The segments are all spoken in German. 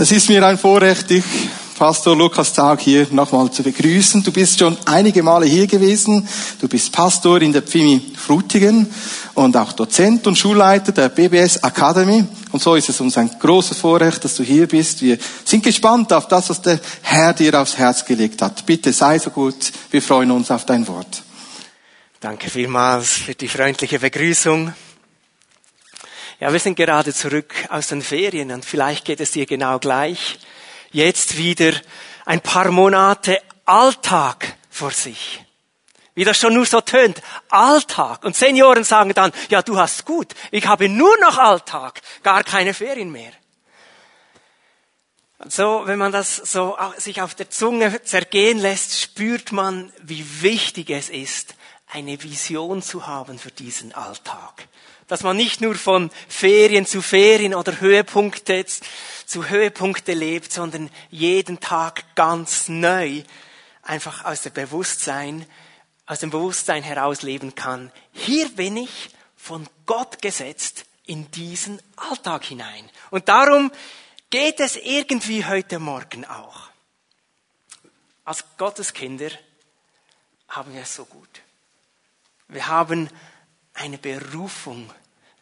Es ist mir ein Vorrecht, dich, Pastor Lukas Tag, hier nochmal zu begrüßen. Du bist schon einige Male hier gewesen. Du bist Pastor in der Pfimi Frutigen und auch Dozent und Schulleiter der BBS Academy. Und so ist es uns ein großes Vorrecht, dass du hier bist. Wir sind gespannt auf das, was der Herr dir aufs Herz gelegt hat. Bitte sei so gut. Wir freuen uns auf dein Wort. Danke vielmals für die freundliche Begrüßung. Ja, wir sind gerade zurück aus den Ferien und vielleicht geht es dir genau gleich. Jetzt wieder ein paar Monate Alltag vor sich. Wie das schon nur so tönt. Alltag. Und Senioren sagen dann, ja, du hast gut. Ich habe nur noch Alltag. Gar keine Ferien mehr. Und so, wenn man das so sich auf der Zunge zergehen lässt, spürt man, wie wichtig es ist, eine Vision zu haben für diesen Alltag dass man nicht nur von Ferien zu Ferien oder Höhepunkte zu Höhepunkte lebt, sondern jeden Tag ganz neu einfach aus dem Bewusstsein, aus dem Bewusstsein heraus leben kann. Hier bin ich von Gott gesetzt in diesen Alltag hinein. Und darum geht es irgendwie heute Morgen auch. Als Gotteskinder haben wir es so gut. Wir haben eine Berufung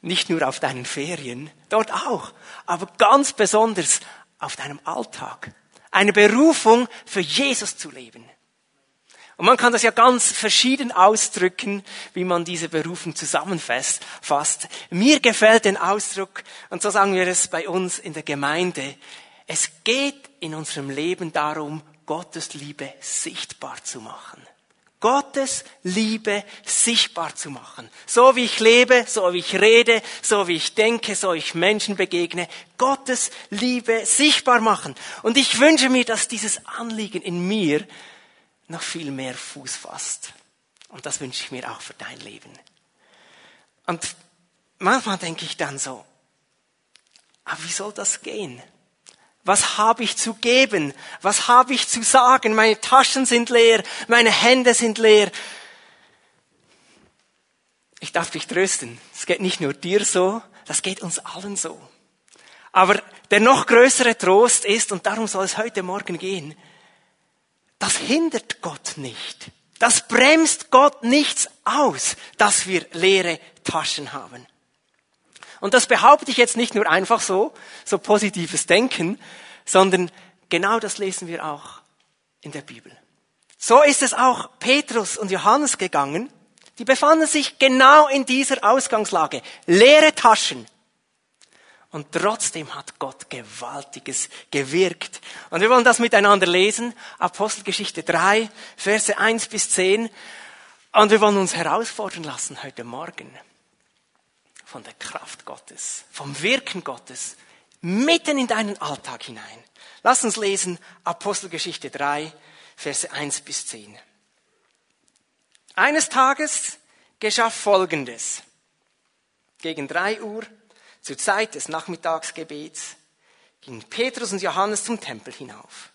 nicht nur auf deinen Ferien, dort auch, aber ganz besonders auf deinem Alltag. Eine Berufung für Jesus zu leben. Und man kann das ja ganz verschieden ausdrücken, wie man diese Berufung zusammenfasst. Mir gefällt den Ausdruck, und so sagen wir es bei uns in der Gemeinde, es geht in unserem Leben darum, Gottes Liebe sichtbar zu machen. Gottes Liebe sichtbar zu machen. So wie ich lebe, so wie ich rede, so wie ich denke, so wie ich Menschen begegne. Gottes Liebe sichtbar machen. Und ich wünsche mir, dass dieses Anliegen in mir noch viel mehr Fuß fasst. Und das wünsche ich mir auch für dein Leben. Und manchmal denke ich dann so, aber wie soll das gehen? Was habe ich zu geben? Was habe ich zu sagen? Meine Taschen sind leer, meine Hände sind leer. Ich darf dich trösten. Es geht nicht nur dir so, das geht uns allen so. Aber der noch größere Trost ist, und darum soll es heute Morgen gehen, das hindert Gott nicht. Das bremst Gott nichts aus, dass wir leere Taschen haben. Und das behaupte ich jetzt nicht nur einfach so, so positives Denken, sondern genau das lesen wir auch in der Bibel. So ist es auch Petrus und Johannes gegangen. Die befanden sich genau in dieser Ausgangslage. Leere Taschen. Und trotzdem hat Gott Gewaltiges gewirkt. Und wir wollen das miteinander lesen. Apostelgeschichte 3, Verse 1 bis 10. Und wir wollen uns herausfordern lassen heute Morgen von der Kraft Gottes, vom Wirken Gottes, mitten in deinen Alltag hinein. Lass uns lesen Apostelgeschichte 3, Verse 1 bis 10. Eines Tages geschah Folgendes. Gegen drei Uhr, zur Zeit des Nachmittagsgebets, gingen Petrus und Johannes zum Tempel hinauf.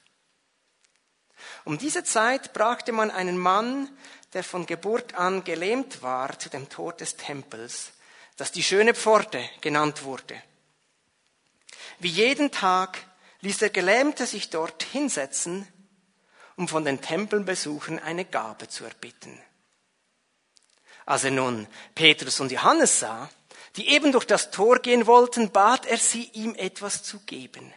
Um diese Zeit brachte man einen Mann, der von Geburt an gelähmt war, zu dem Tor des Tempels, das die schöne Pforte genannt wurde. Wie jeden Tag ließ der Gelähmte sich dort hinsetzen, um von den Tempelbesuchern eine Gabe zu erbitten. Als er nun Petrus und Johannes sah, die eben durch das Tor gehen wollten, bat er sie, ihm etwas zu geben.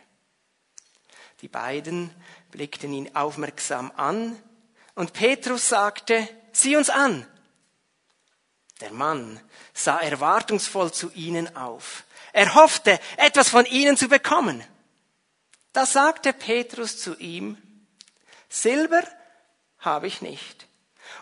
Die beiden blickten ihn aufmerksam an und Petrus sagte, sieh uns an. Der Mann sah erwartungsvoll zu ihnen auf. Er hoffte, etwas von ihnen zu bekommen. Da sagte Petrus zu ihm, Silber habe ich nicht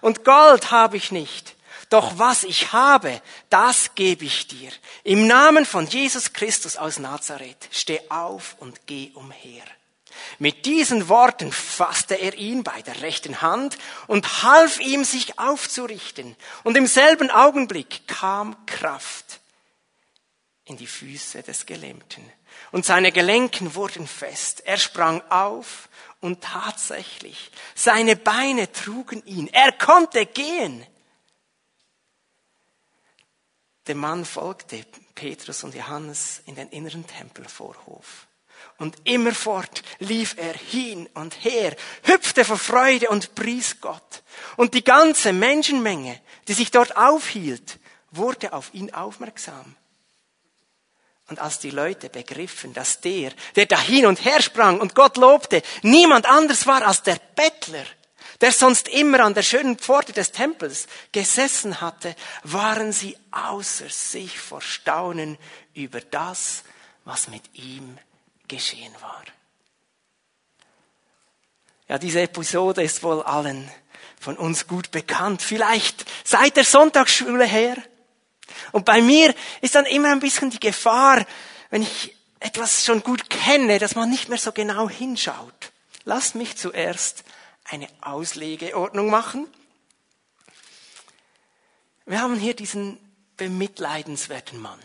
und Gold habe ich nicht, doch was ich habe, das gebe ich dir. Im Namen von Jesus Christus aus Nazareth, steh auf und geh umher. Mit diesen Worten fasste er ihn bei der rechten Hand und half ihm, sich aufzurichten. Und im selben Augenblick kam Kraft in die Füße des Gelähmten. Und seine Gelenken wurden fest. Er sprang auf und tatsächlich, seine Beine trugen ihn. Er konnte gehen. Der Mann folgte Petrus und Johannes in den inneren Tempelvorhof. Und immerfort lief er hin und her, hüpfte vor Freude und pries Gott. Und die ganze Menschenmenge, die sich dort aufhielt, wurde auf ihn aufmerksam. Und als die Leute begriffen, dass der, der da hin und her sprang und Gott lobte, niemand anders war als der Bettler, der sonst immer an der schönen Pforte des Tempels gesessen hatte, waren sie außer sich vor Staunen über das, was mit ihm geschehen war. Ja, diese Episode ist wohl allen von uns gut bekannt. Vielleicht seit der Sonntagsschule her. Und bei mir ist dann immer ein bisschen die Gefahr, wenn ich etwas schon gut kenne, dass man nicht mehr so genau hinschaut. Lasst mich zuerst eine Auslegeordnung machen. Wir haben hier diesen bemitleidenswerten Mann.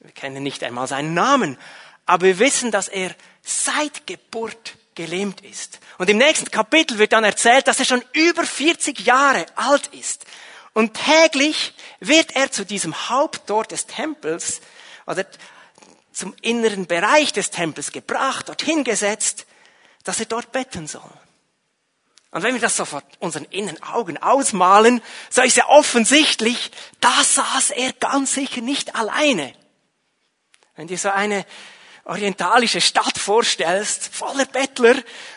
Wir kennen nicht einmal seinen Namen, aber wir wissen, dass er seit Geburt gelähmt ist. Und im nächsten Kapitel wird dann erzählt, dass er schon über 40 Jahre alt ist. Und täglich wird er zu diesem Haupttor des Tempels oder zum inneren Bereich des Tempels gebracht, dorthin gesetzt, dass er dort betten soll. Und wenn wir das so vor unseren inneren Augen ausmalen, so ist ja offensichtlich, da saß er ganz sicher nicht alleine. Wenn dir so eine orientalische Stadt vorstellst, voller Bettler,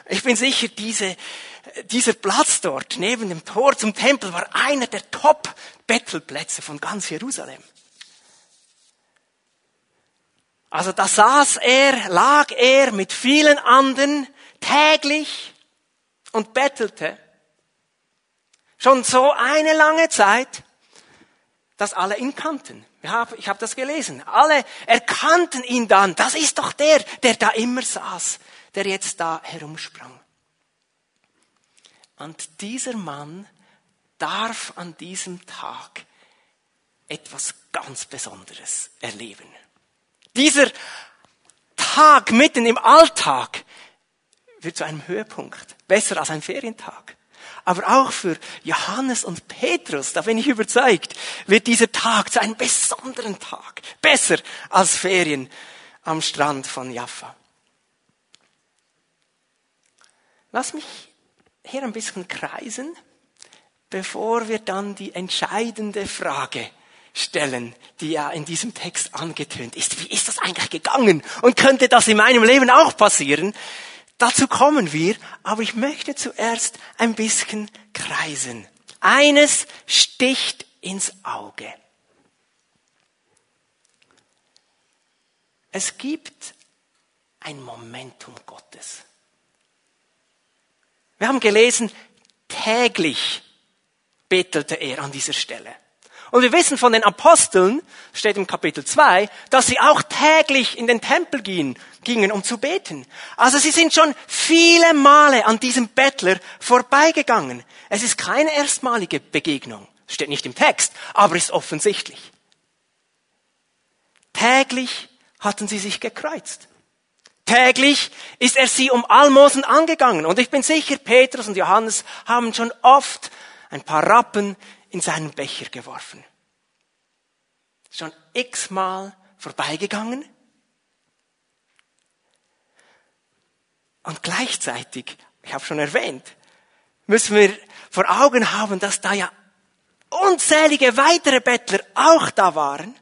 ich bin sicher, diese, dieser Platz dort neben dem Tor zum Tempel war einer der Top-Bettelplätze von ganz Jerusalem. Also da saß er, lag er mit vielen anderen täglich und bettelte. Schon so eine lange Zeit, dass alle ihn kannten. Ich habe, ich habe das gelesen. Alle erkannten ihn dann. Das ist doch der, der da immer saß, der jetzt da herumsprang. Und dieser Mann darf an diesem Tag etwas ganz Besonderes erleben. Dieser Tag mitten im Alltag wird zu einem Höhepunkt. Besser als ein Ferientag. Aber auch für Johannes und Petrus, da bin ich überzeugt, wird dieser Tag zu einem besonderen Tag. Besser als Ferien am Strand von Jaffa. Lass mich hier ein bisschen kreisen, bevor wir dann die entscheidende Frage stellen, die ja in diesem Text angetönt ist. Wie ist das eigentlich gegangen? Und könnte das in meinem Leben auch passieren? Dazu kommen wir, aber ich möchte zuerst ein bisschen kreisen. Eines sticht ins Auge. Es gibt ein Momentum Gottes. Wir haben gelesen, täglich betelte er an dieser Stelle. Und wir wissen von den Aposteln, steht im Kapitel 2, dass sie auch täglich in den Tempel gingen, gingen, um zu beten. Also sie sind schon viele Male an diesem Bettler vorbeigegangen. Es ist keine erstmalige Begegnung. Steht nicht im Text, aber ist offensichtlich. Täglich hatten sie sich gekreuzt. Täglich ist er sie um Almosen angegangen. Und ich bin sicher, Petrus und Johannes haben schon oft ein paar Rappen in seinen Becher geworfen. Schon x-mal vorbeigegangen. Und gleichzeitig, ich habe schon erwähnt, müssen wir vor Augen haben, dass da ja unzählige weitere Bettler auch da waren.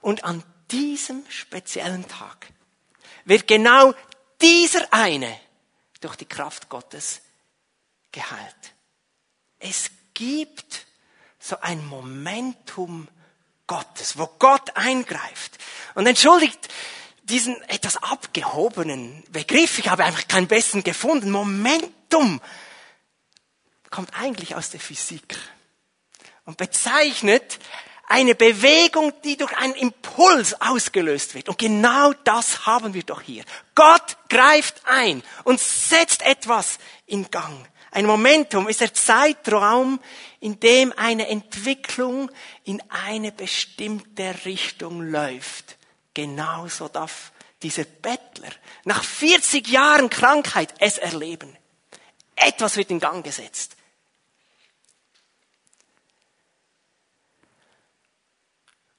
Und an diesem speziellen Tag wird genau dieser eine durch die Kraft Gottes geheilt. Es gibt so ein Momentum Gottes, wo Gott eingreift. Und entschuldigt diesen etwas abgehobenen Begriff, ich habe einfach keinen besseren gefunden. Momentum kommt eigentlich aus der Physik und bezeichnet eine Bewegung, die durch einen Impuls ausgelöst wird. Und genau das haben wir doch hier. Gott greift ein und setzt etwas in Gang. Ein Momentum ist der Zeitraum, in dem eine Entwicklung in eine bestimmte Richtung läuft. Genauso darf dieser Bettler nach 40 Jahren Krankheit es erleben. Etwas wird in Gang gesetzt.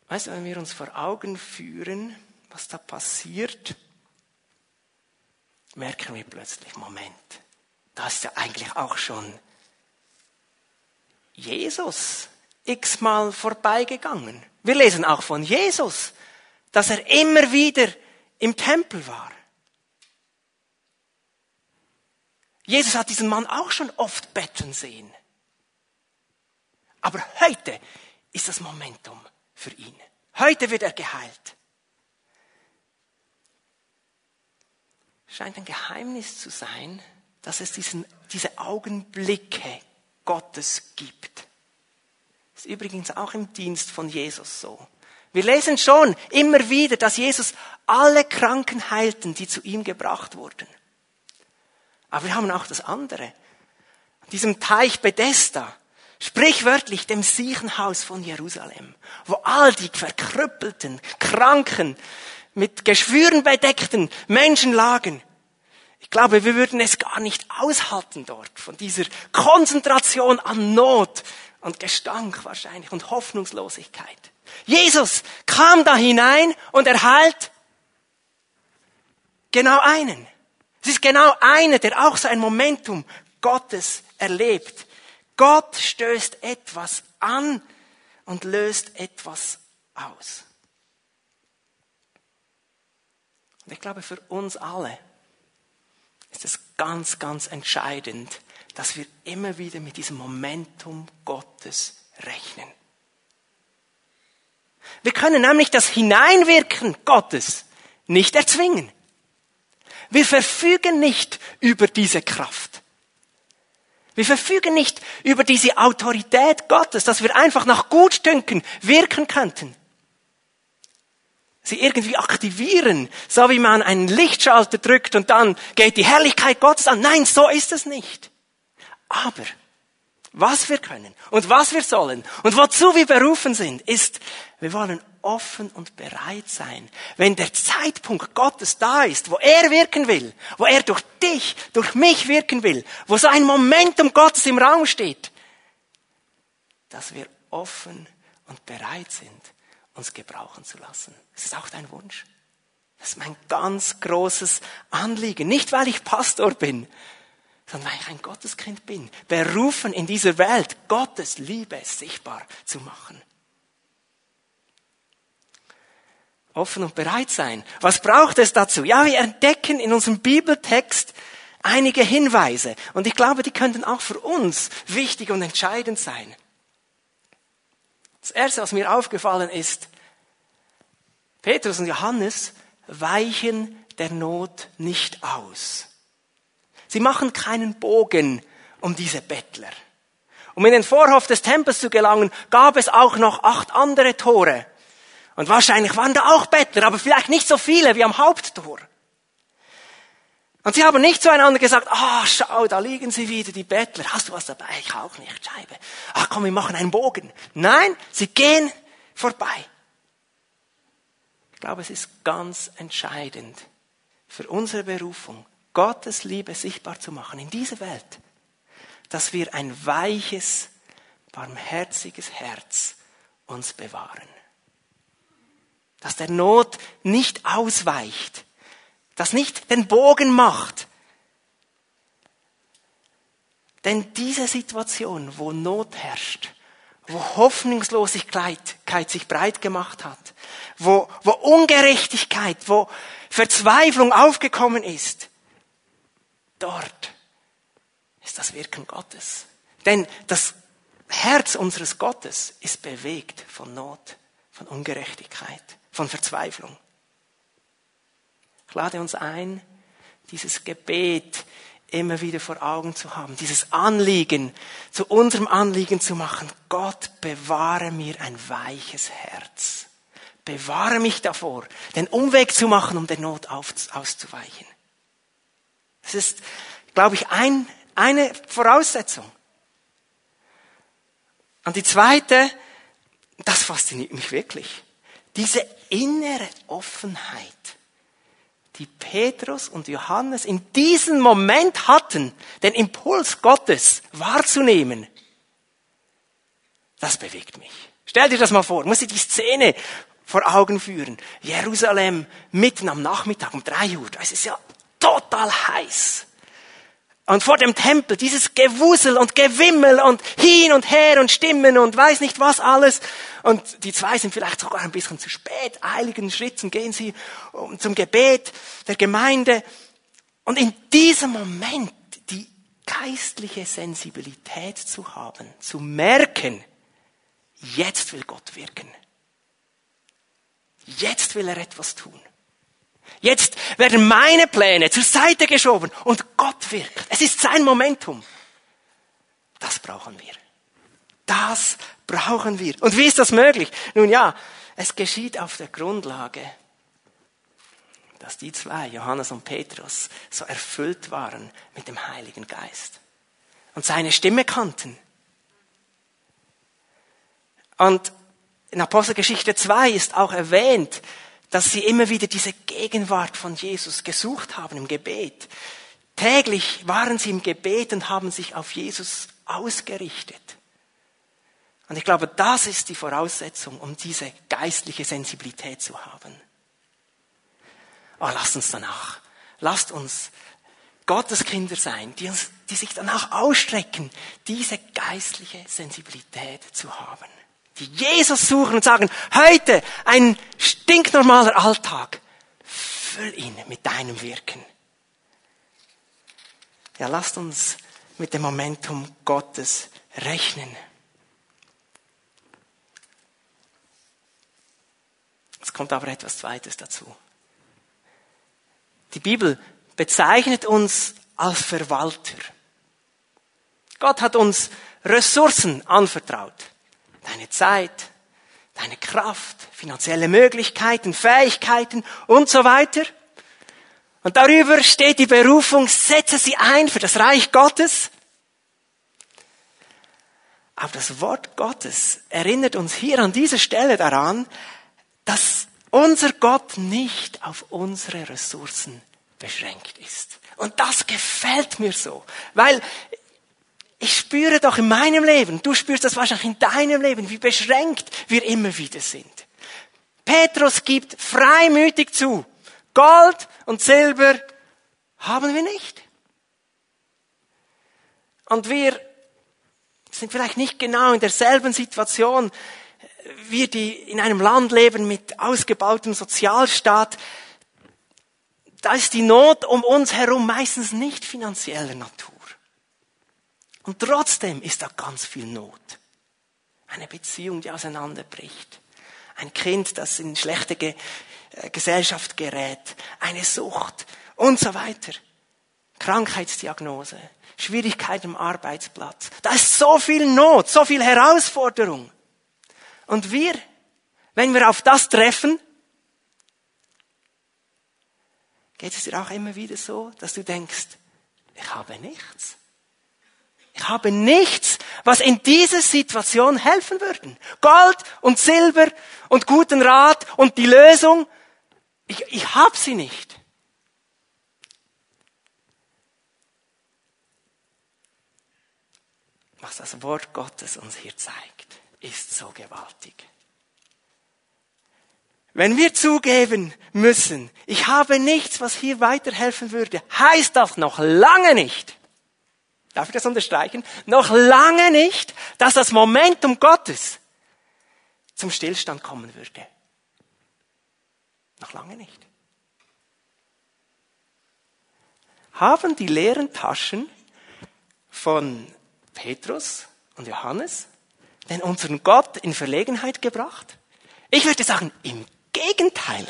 Weißt du, wenn wir uns vor Augen führen, was da passiert, merken wir plötzlich, Moment, da ist ja eigentlich auch schon Jesus x-mal vorbeigegangen. Wir lesen auch von Jesus, dass er immer wieder im Tempel war. Jesus hat diesen Mann auch schon oft betten sehen. Aber heute ist das Momentum für ihn. Heute wird er geheilt. Scheint ein Geheimnis zu sein, dass es diesen, diese Augenblicke Gottes gibt. Ist übrigens auch im Dienst von Jesus so. Wir lesen schon immer wieder, dass Jesus alle Kranken heilten, die zu ihm gebracht wurden. Aber wir haben auch das andere. An diesem Teich Bethesda, sprichwörtlich dem Siechenhaus von Jerusalem, wo all die verkrüppelten, kranken, mit Geschwüren bedeckten Menschen lagen. Ich glaube, wir würden es gar nicht aushalten dort, von dieser Konzentration an Not und Gestank wahrscheinlich und Hoffnungslosigkeit. Jesus kam da hinein und er heilt genau einen. Es ist genau einer, der auch so ein Momentum Gottes erlebt. Gott stößt etwas an und löst etwas aus. Und ich glaube, für uns alle ist es ganz, ganz entscheidend, dass wir immer wieder mit diesem Momentum Gottes rechnen. Wir können nämlich das Hineinwirken Gottes nicht erzwingen. Wir verfügen nicht über diese Kraft. Wir verfügen nicht über diese Autorität Gottes, dass wir einfach nach Gutdünken wirken könnten. Sie irgendwie aktivieren, so wie man einen Lichtschalter drückt und dann geht die Herrlichkeit Gottes an. Nein, so ist es nicht. Aber was wir können und was wir sollen und wozu wir berufen sind, ist, wir wollen offen und bereit sein, wenn der Zeitpunkt Gottes da ist, wo er wirken will, wo er durch dich, durch mich wirken will, wo so ein Momentum Gottes im Raum steht, dass wir offen und bereit sind, uns gebrauchen zu lassen. Das ist auch dein Wunsch. Das ist mein ganz großes Anliegen. Nicht, weil ich Pastor bin, sondern weil ich ein Gotteskind bin. Berufen in dieser Welt, Gottes Liebe sichtbar zu machen. offen und bereit sein. Was braucht es dazu? Ja, wir entdecken in unserem Bibeltext einige Hinweise. Und ich glaube, die könnten auch für uns wichtig und entscheidend sein. Das Erste, was mir aufgefallen ist, Petrus und Johannes weichen der Not nicht aus. Sie machen keinen Bogen um diese Bettler. Um in den Vorhof des Tempels zu gelangen, gab es auch noch acht andere Tore. Und wahrscheinlich waren da auch Bettler, aber vielleicht nicht so viele wie am Haupttor. Und sie haben nicht zueinander gesagt, ah, oh, schau, da liegen sie wieder, die Bettler. Hast du was dabei? Ich auch nicht, Scheibe. Ach komm, wir machen einen Bogen. Nein, sie gehen vorbei. Ich glaube, es ist ganz entscheidend für unsere Berufung, Gottes Liebe sichtbar zu machen in dieser Welt, dass wir ein weiches, barmherziges Herz uns bewahren dass der Not nicht ausweicht, dass nicht den Bogen macht. Denn diese Situation, wo Not herrscht, wo Hoffnungslosigkeit sich breit gemacht hat, wo, wo Ungerechtigkeit, wo Verzweiflung aufgekommen ist, dort ist das Wirken Gottes. Denn das Herz unseres Gottes ist bewegt von Not, von Ungerechtigkeit von Verzweiflung. Ich lade uns ein, dieses Gebet immer wieder vor Augen zu haben, dieses Anliegen zu unserem Anliegen zu machen. Gott, bewahre mir ein weiches Herz. Bewahre mich davor, den Umweg zu machen, um der Not auszuweichen. Das ist, glaube ich, ein, eine Voraussetzung. Und die zweite, das fasziniert mich wirklich. Diese innere Offenheit, die Petrus und Johannes in diesem Moment hatten, den Impuls Gottes wahrzunehmen, das bewegt mich. Stell dir das mal vor, muss ich die Szene vor Augen führen. Jerusalem, mitten am Nachmittag um drei Uhr, das ist ja total heiß. Und vor dem Tempel dieses Gewusel und Gewimmel und hin und her und Stimmen und weiß nicht was alles. Und die zwei sind vielleicht sogar ein bisschen zu spät. Eiligen Schritten gehen sie zum Gebet der Gemeinde. Und in diesem Moment die geistliche Sensibilität zu haben, zu merken, jetzt will Gott wirken. Jetzt will er etwas tun. Jetzt werden meine Pläne zur Seite geschoben und Gott wirkt. Es ist sein Momentum. Das brauchen wir. Das brauchen wir. Und wie ist das möglich? Nun ja, es geschieht auf der Grundlage, dass die zwei, Johannes und Petrus, so erfüllt waren mit dem Heiligen Geist und seine Stimme kannten. Und in Apostelgeschichte 2 ist auch erwähnt, dass sie immer wieder diese Gegenwart von Jesus gesucht haben im Gebet. Täglich waren sie im Gebet und haben sich auf Jesus ausgerichtet. Und ich glaube, das ist die Voraussetzung, um diese geistliche Sensibilität zu haben. Oh, lasst uns danach, lasst uns Gottes Kinder sein, die, uns, die sich danach ausstrecken, diese geistliche Sensibilität zu haben die Jesus suchen und sagen, heute ein stinknormaler Alltag, füll ihn mit deinem Wirken. Ja, lasst uns mit dem Momentum Gottes rechnen. Es kommt aber etwas Zweites dazu. Die Bibel bezeichnet uns als Verwalter. Gott hat uns Ressourcen anvertraut deine Zeit, deine Kraft, finanzielle Möglichkeiten, Fähigkeiten und so weiter. Und darüber steht die Berufung, setze sie ein für das Reich Gottes. Aber das Wort Gottes erinnert uns hier an dieser Stelle daran, dass unser Gott nicht auf unsere Ressourcen beschränkt ist. Und das gefällt mir so, weil ich spüre doch in meinem Leben, du spürst das wahrscheinlich in deinem Leben, wie beschränkt wir immer wieder sind. Petrus gibt freimütig zu, Gold und Silber haben wir nicht. Und wir sind vielleicht nicht genau in derselben Situation, wir, die in einem Land leben mit ausgebautem Sozialstaat. Da ist die Not um uns herum meistens nicht finanzieller Natur. Und trotzdem ist da ganz viel Not. Eine Beziehung, die auseinanderbricht. Ein Kind, das in schlechte Ge äh, Gesellschaft gerät. Eine Sucht und so weiter. Krankheitsdiagnose. Schwierigkeit im Arbeitsplatz. Da ist so viel Not, so viel Herausforderung. Und wir, wenn wir auf das treffen, geht es dir auch immer wieder so, dass du denkst, ich habe nichts. Ich habe nichts, was in dieser Situation helfen würde. Gold und Silber und guten Rat und die Lösung, ich, ich habe sie nicht. Was das Wort Gottes uns hier zeigt, ist so gewaltig. Wenn wir zugeben müssen, ich habe nichts, was hier weiterhelfen würde, heißt das noch lange nicht, darf ich das unterstreichen, noch lange nicht, dass das Momentum Gottes zum Stillstand kommen würde. Noch lange nicht. Haben die leeren Taschen von Petrus und Johannes denn unseren Gott in Verlegenheit gebracht? Ich würde sagen, im Gegenteil.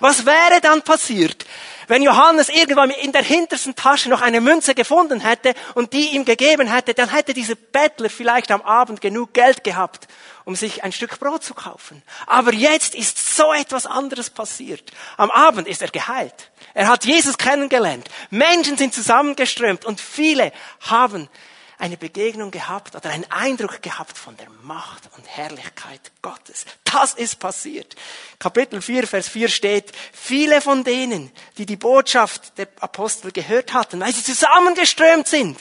Was wäre dann passiert, wenn Johannes irgendwann in der hintersten Tasche noch eine Münze gefunden hätte und die ihm gegeben hätte, dann hätte dieser Bettler vielleicht am Abend genug Geld gehabt, um sich ein Stück Brot zu kaufen. Aber jetzt ist so etwas anderes passiert. Am Abend ist er geheilt. Er hat Jesus kennengelernt. Menschen sind zusammengeströmt und viele haben eine Begegnung gehabt oder einen Eindruck gehabt von der Macht und Herrlichkeit Gottes. Das ist passiert. Kapitel 4, Vers 4 steht, viele von denen, die die Botschaft der Apostel gehört hatten, weil sie zusammengeströmt sind,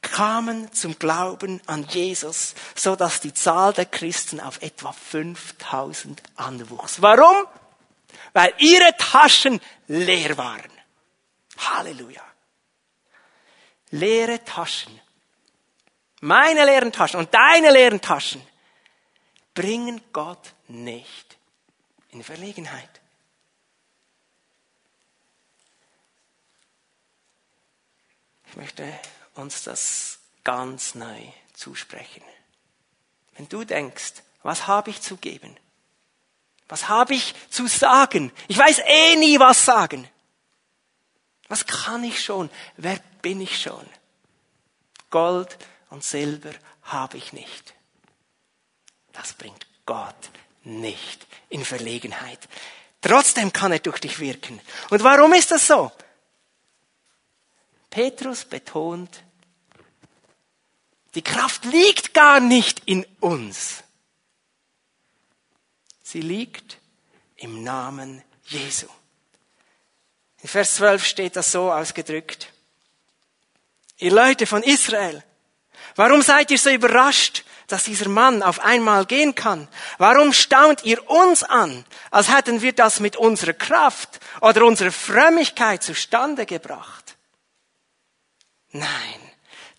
kamen zum Glauben an Jesus, so dass die Zahl der Christen auf etwa 5000 anwuchs. Warum? Weil ihre Taschen leer waren. Halleluja. Leere Taschen. Meine leeren Taschen und deine leeren Taschen bringen Gott nicht in Verlegenheit. Ich möchte uns das ganz neu zusprechen. Wenn du denkst, was habe ich zu geben? Was habe ich zu sagen? Ich weiß eh nie, was sagen. Was kann ich schon? Wer bin ich schon? Gold und Silber habe ich nicht. Das bringt Gott nicht in Verlegenheit. Trotzdem kann er durch dich wirken. Und warum ist das so? Petrus betont, die Kraft liegt gar nicht in uns. Sie liegt im Namen Jesu. In Vers 12 steht das so ausgedrückt. Ihr Leute von Israel, warum seid ihr so überrascht, dass dieser Mann auf einmal gehen kann? Warum staunt ihr uns an, als hätten wir das mit unserer Kraft oder unserer Frömmigkeit zustande gebracht? Nein,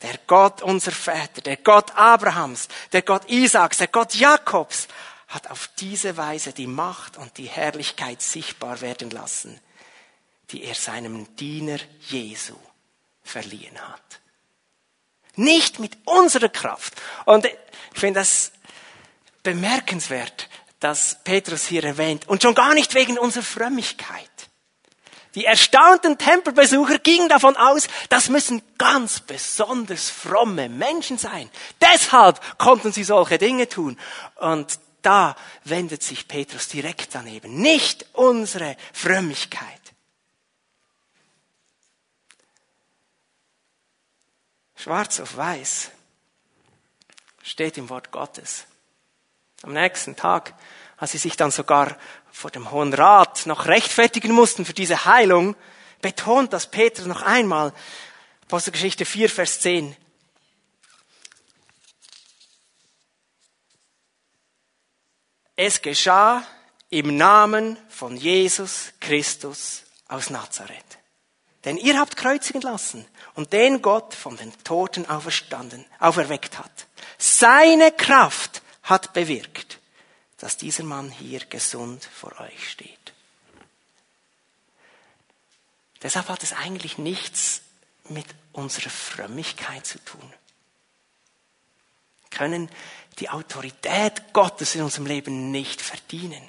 der Gott unser Väter, der Gott Abrahams, der Gott Isaaks, der Gott Jakobs hat auf diese Weise die Macht und die Herrlichkeit sichtbar werden lassen, die er seinem Diener Jesu verliehen hat. Nicht mit unserer Kraft. Und ich finde das bemerkenswert, dass Petrus hier erwähnt. Und schon gar nicht wegen unserer Frömmigkeit. Die erstaunten Tempelbesucher gingen davon aus, das müssen ganz besonders fromme Menschen sein. Deshalb konnten sie solche Dinge tun. Und da wendet sich Petrus direkt daneben. Nicht unsere Frömmigkeit. Schwarz auf weiß steht im Wort Gottes. Am nächsten Tag, als sie sich dann sogar vor dem Hohen Rat noch rechtfertigen mussten für diese Heilung, betont das Petrus noch einmal, Apostelgeschichte 4, Vers 10. Es geschah im Namen von Jesus Christus aus Nazareth. Denn ihr habt kreuzigen lassen und den Gott von den Toten auferstanden, auferweckt hat. Seine Kraft hat bewirkt, dass dieser Mann hier gesund vor euch steht. Deshalb hat es eigentlich nichts mit unserer Frömmigkeit zu tun. Wir können die Autorität Gottes in unserem Leben nicht verdienen.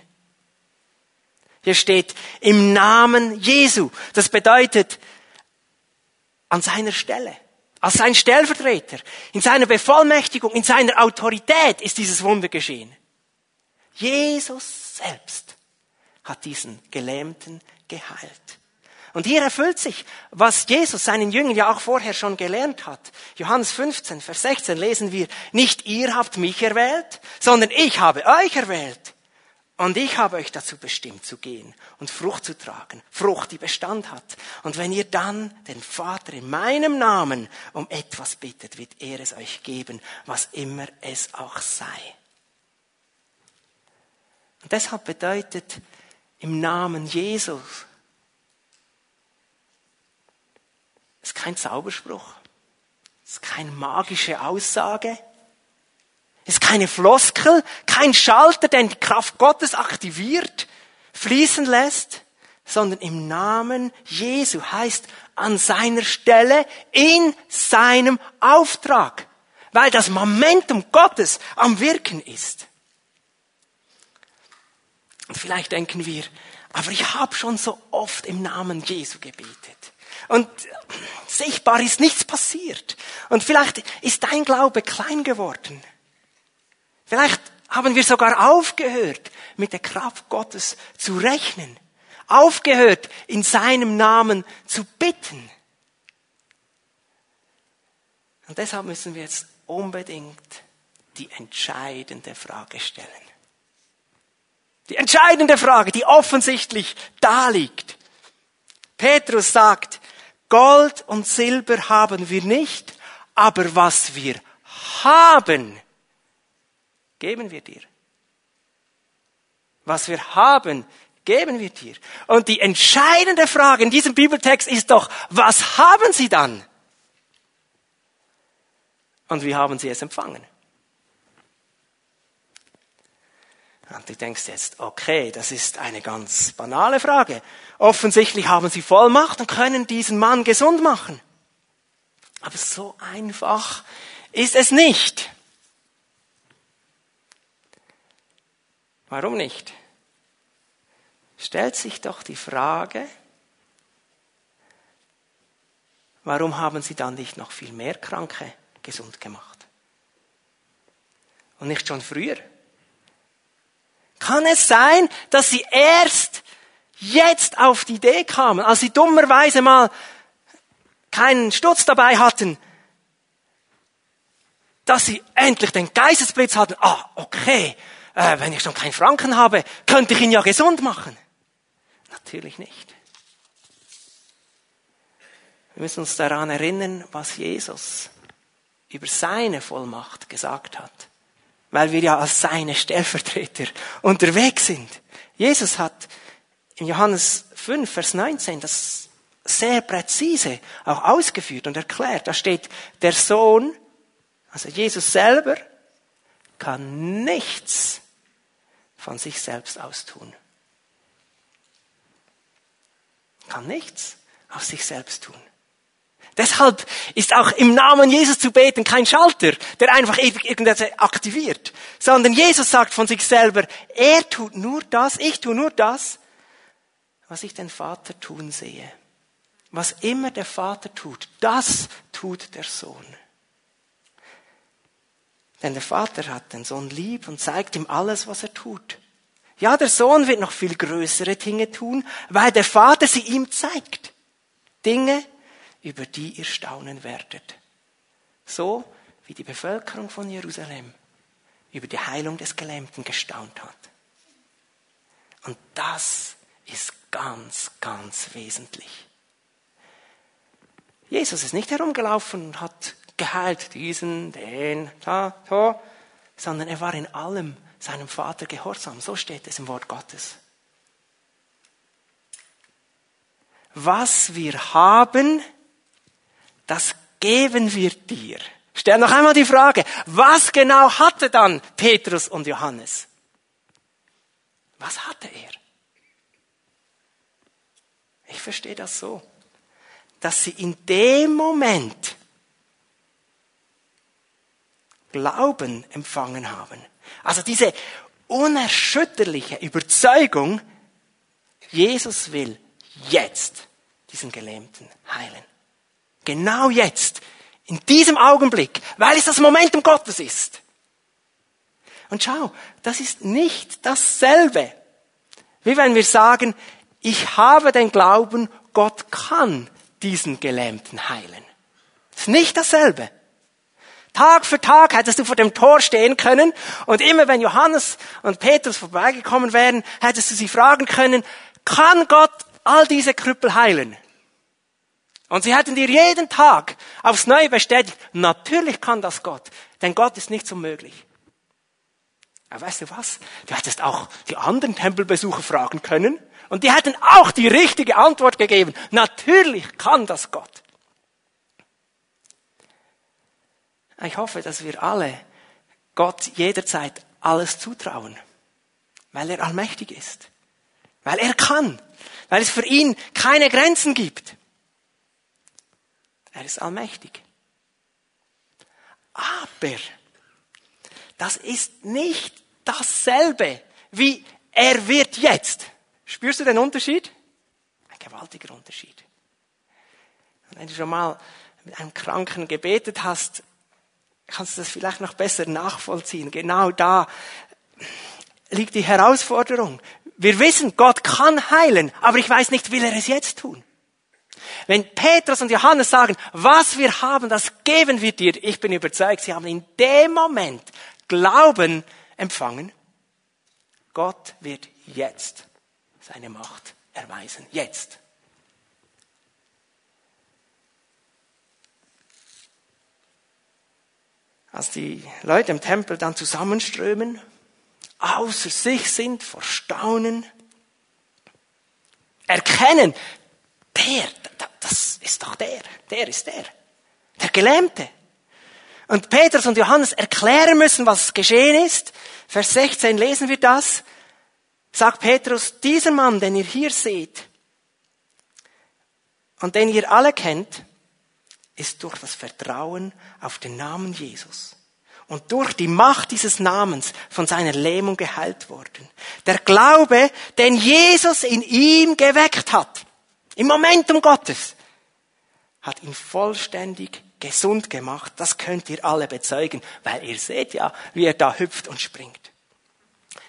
Hier steht im Namen Jesu. Das bedeutet an seiner Stelle. Als sein Stellvertreter, in seiner Bevollmächtigung, in seiner Autorität ist dieses Wunder geschehen. Jesus selbst hat diesen Gelähmten geheilt. Und hier erfüllt sich, was Jesus seinen Jüngern ja auch vorher schon gelernt hat. Johannes 15, Vers 16 lesen wir, nicht ihr habt mich erwählt, sondern ich habe euch erwählt und ich habe euch dazu bestimmt zu gehen und Frucht zu tragen. Frucht, die Bestand hat. Und wenn ihr dann den Vater in meinem Namen um etwas bittet, wird er es euch geben, was immer es auch sei. Und deshalb bedeutet im Namen Jesus ist kein Zauberspruch, ist keine magische Aussage, ist keine Floskel, kein Schalter, der die Kraft Gottes aktiviert, fließen lässt, sondern im Namen Jesu heißt an seiner Stelle, in seinem Auftrag, weil das Momentum Gottes am Wirken ist. Und vielleicht denken wir, aber ich habe schon so oft im Namen Jesu gebetet. Und sichtbar ist nichts passiert. Und vielleicht ist dein Glaube klein geworden. Vielleicht haben wir sogar aufgehört, mit der Kraft Gottes zu rechnen. Aufgehört, in seinem Namen zu bitten. Und deshalb müssen wir jetzt unbedingt die entscheidende Frage stellen. Die entscheidende Frage, die offensichtlich da liegt. Petrus sagt, Gold und Silber haben wir nicht, aber was wir haben, geben wir dir. Was wir haben, geben wir dir. Und die entscheidende Frage in diesem Bibeltext ist doch, was haben sie dann? Und wie haben sie es empfangen? Und du denkst jetzt, okay, das ist eine ganz banale Frage. Offensichtlich haben sie Vollmacht und können diesen Mann gesund machen. Aber so einfach ist es nicht. Warum nicht? Stellt sich doch die Frage, warum haben sie dann nicht noch viel mehr Kranke gesund gemacht? Und nicht schon früher? Kann es sein, dass sie erst jetzt auf die Idee kamen, als sie dummerweise mal keinen Sturz dabei hatten, dass sie endlich den Geistesblitz hatten. Ah, okay, äh, wenn ich schon keinen Franken habe, könnte ich ihn ja gesund machen. Natürlich nicht. Wir müssen uns daran erinnern, was Jesus über seine Vollmacht gesagt hat weil wir ja als seine Stellvertreter unterwegs sind. Jesus hat in Johannes 5, Vers 19 das sehr präzise auch ausgeführt und erklärt. Da steht, der Sohn, also Jesus selber, kann nichts von sich selbst austun. Kann nichts aus sich selbst tun. Deshalb ist auch im Namen Jesus zu beten kein Schalter, der einfach irgendetwas aktiviert, sondern Jesus sagt von sich selber, er tut nur das, ich tue nur das, was ich den Vater tun sehe. Was immer der Vater tut, das tut der Sohn. Denn der Vater hat den Sohn lieb und zeigt ihm alles, was er tut. Ja, der Sohn wird noch viel größere Dinge tun, weil der Vater sie ihm zeigt. Dinge, über die ihr staunen werdet. So wie die Bevölkerung von Jerusalem über die Heilung des Gelähmten gestaunt hat. Und das ist ganz, ganz wesentlich. Jesus ist nicht herumgelaufen und hat geheilt diesen, den, da, so, sondern er war in allem seinem Vater gehorsam. So steht es im Wort Gottes. Was wir haben, das geben wir dir. Stell noch einmal die Frage, was genau hatte dann Petrus und Johannes? Was hatte er? Ich verstehe das so, dass sie in dem Moment Glauben empfangen haben. Also diese unerschütterliche Überzeugung, Jesus will jetzt diesen Gelähmten heilen. Genau jetzt. In diesem Augenblick. Weil es das Momentum Gottes ist. Und schau, das ist nicht dasselbe. Wie wenn wir sagen, ich habe den Glauben, Gott kann diesen Gelähmten heilen. Das ist nicht dasselbe. Tag für Tag hättest du vor dem Tor stehen können und immer wenn Johannes und Petrus vorbeigekommen wären, hättest du sie fragen können, kann Gott all diese Krüppel heilen? Und sie hätten dir jeden Tag aufs Neue bestätigt, natürlich kann das Gott, denn Gott ist nicht so möglich. Aber weißt du was? Du hättest auch die anderen Tempelbesucher fragen können und die hätten auch die richtige Antwort gegeben. Natürlich kann das Gott. Ich hoffe, dass wir alle Gott jederzeit alles zutrauen, weil er allmächtig ist, weil er kann, weil es für ihn keine Grenzen gibt. Er ist allmächtig. Aber das ist nicht dasselbe wie er wird jetzt. Spürst du den Unterschied? Ein gewaltiger Unterschied. Und wenn du schon mal mit einem Kranken gebetet hast, kannst du das vielleicht noch besser nachvollziehen. Genau da liegt die Herausforderung. Wir wissen, Gott kann heilen, aber ich weiß nicht, will er es jetzt tun? Wenn Petrus und Johannes sagen, was wir haben, das geben wir dir, ich bin überzeugt, sie haben in dem Moment Glauben empfangen. Gott wird jetzt seine Macht erweisen. Jetzt. Als die Leute im Tempel dann zusammenströmen, außer sich sind vor Staunen, erkennen, der, das ist doch der, der ist der, der Gelähmte. Und Petrus und Johannes erklären müssen, was geschehen ist. Vers 16 lesen wir das. Sagt Petrus, dieser Mann, den ihr hier seht und den ihr alle kennt, ist durch das Vertrauen auf den Namen Jesus und durch die Macht dieses Namens von seiner Lähmung geheilt worden. Der Glaube, den Jesus in ihm geweckt hat, im Momentum Gottes, hat ihn vollständig gesund gemacht. Das könnt ihr alle bezeugen, weil ihr seht ja, wie er da hüpft und springt.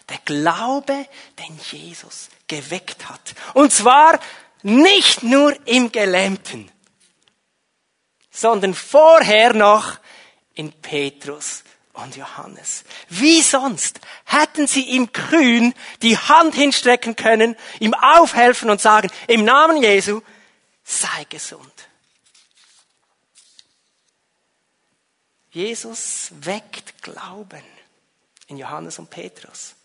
Der Glaube, den Jesus geweckt hat. Und zwar nicht nur im Gelähmten, sondern vorher noch in Petrus und Johannes. Wie sonst hätten sie ihm kühn die Hand hinstrecken können, ihm aufhelfen und sagen, im Namen Jesu, sei gesund. Jesus weckt Glauben in Johannes und Petrus.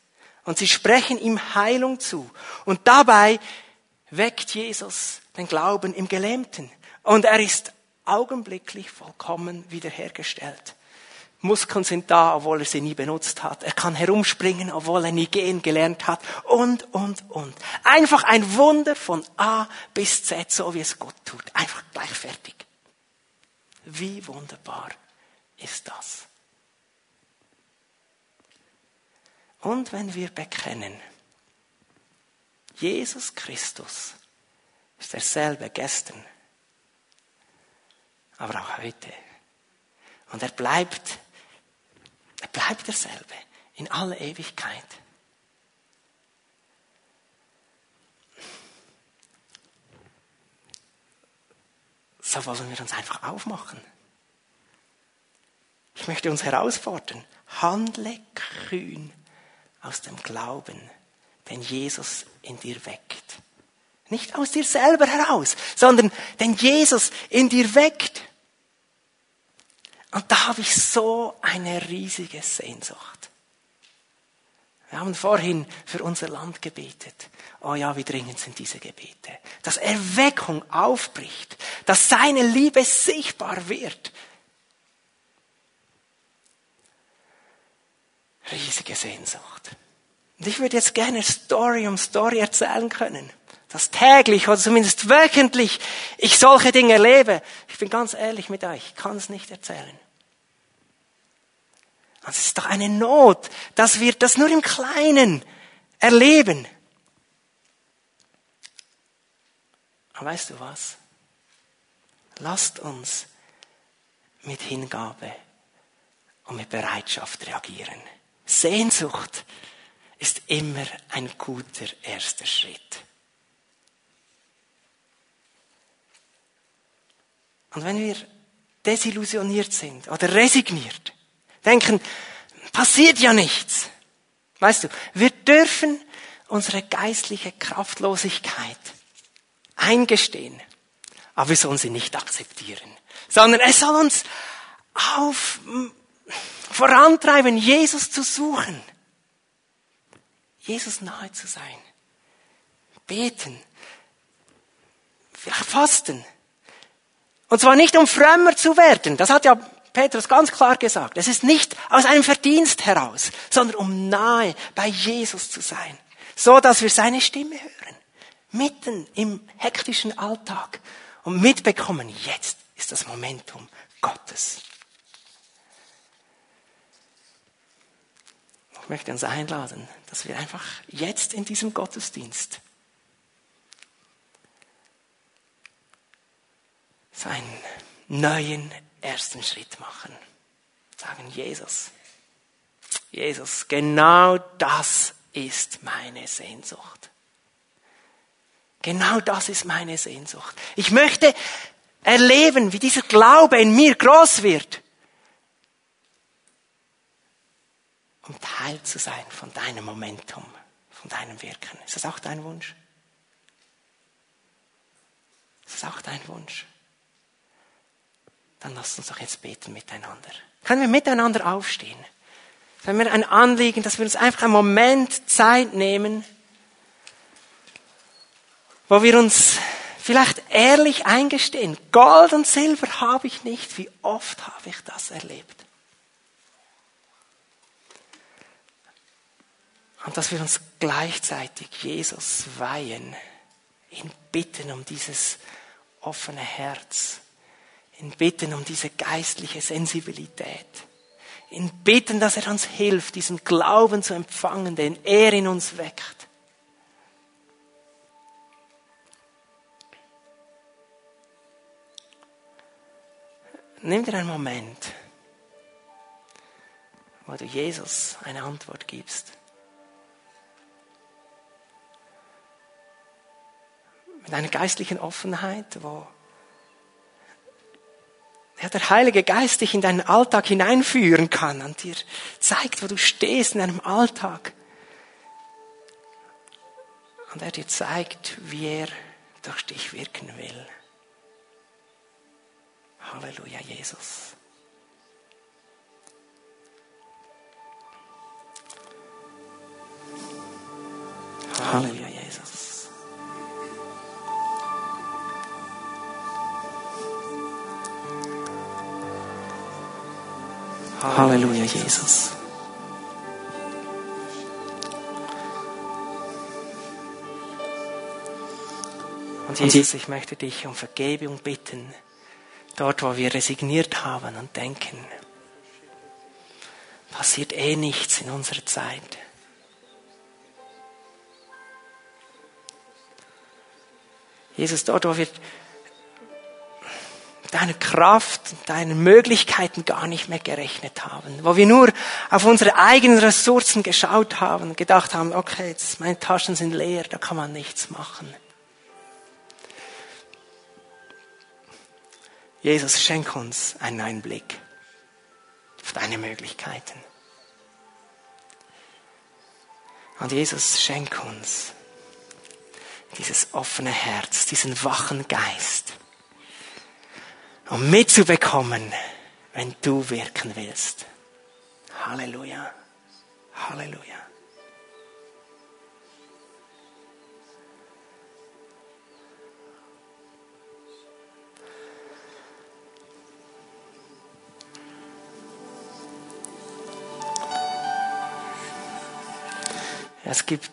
Und sie sprechen ihm Heilung zu. Und dabei weckt Jesus den Glauben im Gelähmten. Und er ist augenblicklich vollkommen wiederhergestellt. Muskeln sind da, obwohl er sie nie benutzt hat. Er kann herumspringen, obwohl er nie gehen gelernt hat. Und, und, und. Einfach ein Wunder von A bis Z, so wie es Gott tut. Einfach gleich fertig. Wie wunderbar ist das. Und wenn wir bekennen, Jesus Christus ist derselbe gestern, aber auch heute. Und er bleibt er bleibt derselbe in aller Ewigkeit. So wollen wir uns einfach aufmachen. Ich möchte uns herausfordern, handle kühn aus dem Glauben, den Jesus in dir weckt. Nicht aus dir selber heraus, sondern den Jesus in dir weckt. Und da habe ich so eine riesige Sehnsucht. Wir haben vorhin für unser Land gebetet. Oh ja, wie dringend sind diese Gebete. Dass Erweckung aufbricht, dass seine Liebe sichtbar wird. Riesige Sehnsucht. Und ich würde jetzt gerne Story um Story erzählen können. Dass täglich oder zumindest wöchentlich ich solche Dinge erlebe. Ich bin ganz ehrlich mit euch, ich kann es nicht erzählen. Es ist doch eine Not, dass wir das nur im Kleinen erleben. Aber weißt du was? Lasst uns mit Hingabe und mit Bereitschaft reagieren. Sehnsucht ist immer ein guter erster Schritt. Und wenn wir desillusioniert sind oder resigniert, denken, passiert ja nichts. Weißt du, wir dürfen unsere geistliche Kraftlosigkeit eingestehen, aber wir sollen sie nicht akzeptieren, sondern es soll uns auf, vorantreiben, Jesus zu suchen, Jesus nahe zu sein, beten, fasten. Und zwar nicht um frömmer zu werden, das hat ja Petrus ganz klar gesagt. Es ist nicht aus einem Verdienst heraus, sondern um nahe bei Jesus zu sein. So, dass wir seine Stimme hören. Mitten im hektischen Alltag. Und mitbekommen, jetzt ist das Momentum Gottes. Ich möchte uns einladen, dass wir einfach jetzt in diesem Gottesdienst seinen neuen ersten Schritt machen. Sagen, Jesus, Jesus, genau das ist meine Sehnsucht. Genau das ist meine Sehnsucht. Ich möchte erleben, wie dieser Glaube in mir groß wird. Um Teil zu sein von deinem Momentum, von deinem Wirken. Ist das auch dein Wunsch? Ist das auch dein Wunsch? Dann lasst uns doch jetzt beten miteinander. Können wir miteinander aufstehen? Wenn wir ein Anliegen, dass wir uns einfach einen Moment Zeit nehmen wo wir uns vielleicht ehrlich eingestehen, Gold und Silber habe ich nicht. Wie oft habe ich das erlebt? Und dass wir uns gleichzeitig Jesus weihen, ihn bitten um dieses offene Herz, ihn bitten um diese geistliche Sensibilität, ihn bitten, dass er uns hilft, diesen Glauben zu empfangen, den er in uns weckt. Nimm dir einen Moment, wo du Jesus eine Antwort gibst. Mit einer geistlichen Offenheit, wo ja, der Heilige Geist dich in deinen Alltag hineinführen kann und dir zeigt, wo du stehst in deinem Alltag. Und er dir zeigt, wie er durch dich wirken will. Halleluja, Jesus. Halleluja, Jesus. Halleluja, Jesus. Und Jesus, ich möchte dich um Vergebung bitten Dort, wo wir resigniert haben und denken, passiert eh nichts in unserer Zeit. Jesus, dort, wo wir deiner Kraft deinen Möglichkeiten gar nicht mehr gerechnet haben, wo wir nur auf unsere eigenen Ressourcen geschaut haben gedacht haben, okay, jetzt meine Taschen sind leer, da kann man nichts machen. Jesus, schenk uns einen neuen Blick auf deine Möglichkeiten. Und Jesus, schenk uns dieses offene Herz, diesen wachen Geist, um mitzubekommen, wenn du wirken willst. Halleluja. Halleluja. Es gibt,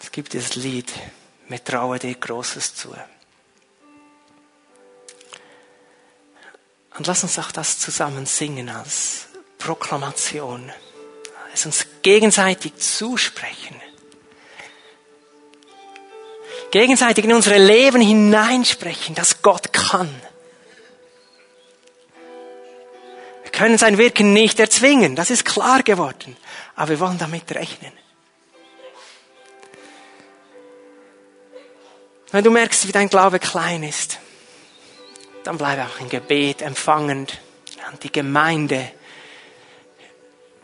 es gibt das Lied, mir traue dir Großes zu. Und lass uns auch das zusammen singen als Proklamation. Es uns gegenseitig zusprechen. Gegenseitig in unsere Leben hineinsprechen, dass Gott kann. Wir können sein Wirken nicht erzwingen, das ist klar geworden aber wir wollen damit rechnen. Wenn du merkst, wie dein Glaube klein ist, dann bleibe auch im Gebet empfangend. Und die Gemeinde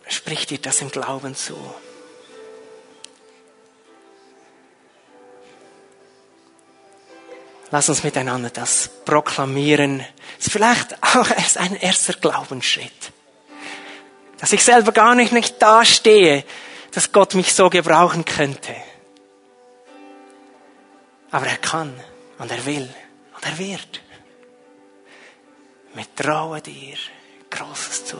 spricht dir das im Glauben zu. Lass uns miteinander das proklamieren. Das ist vielleicht auch erst ein erster Glaubensschritt. Dass ich selber gar nicht, nicht dastehe, dass Gott mich so gebrauchen könnte. Aber er kann und er will und er wird. Mit traue dir Großes zu.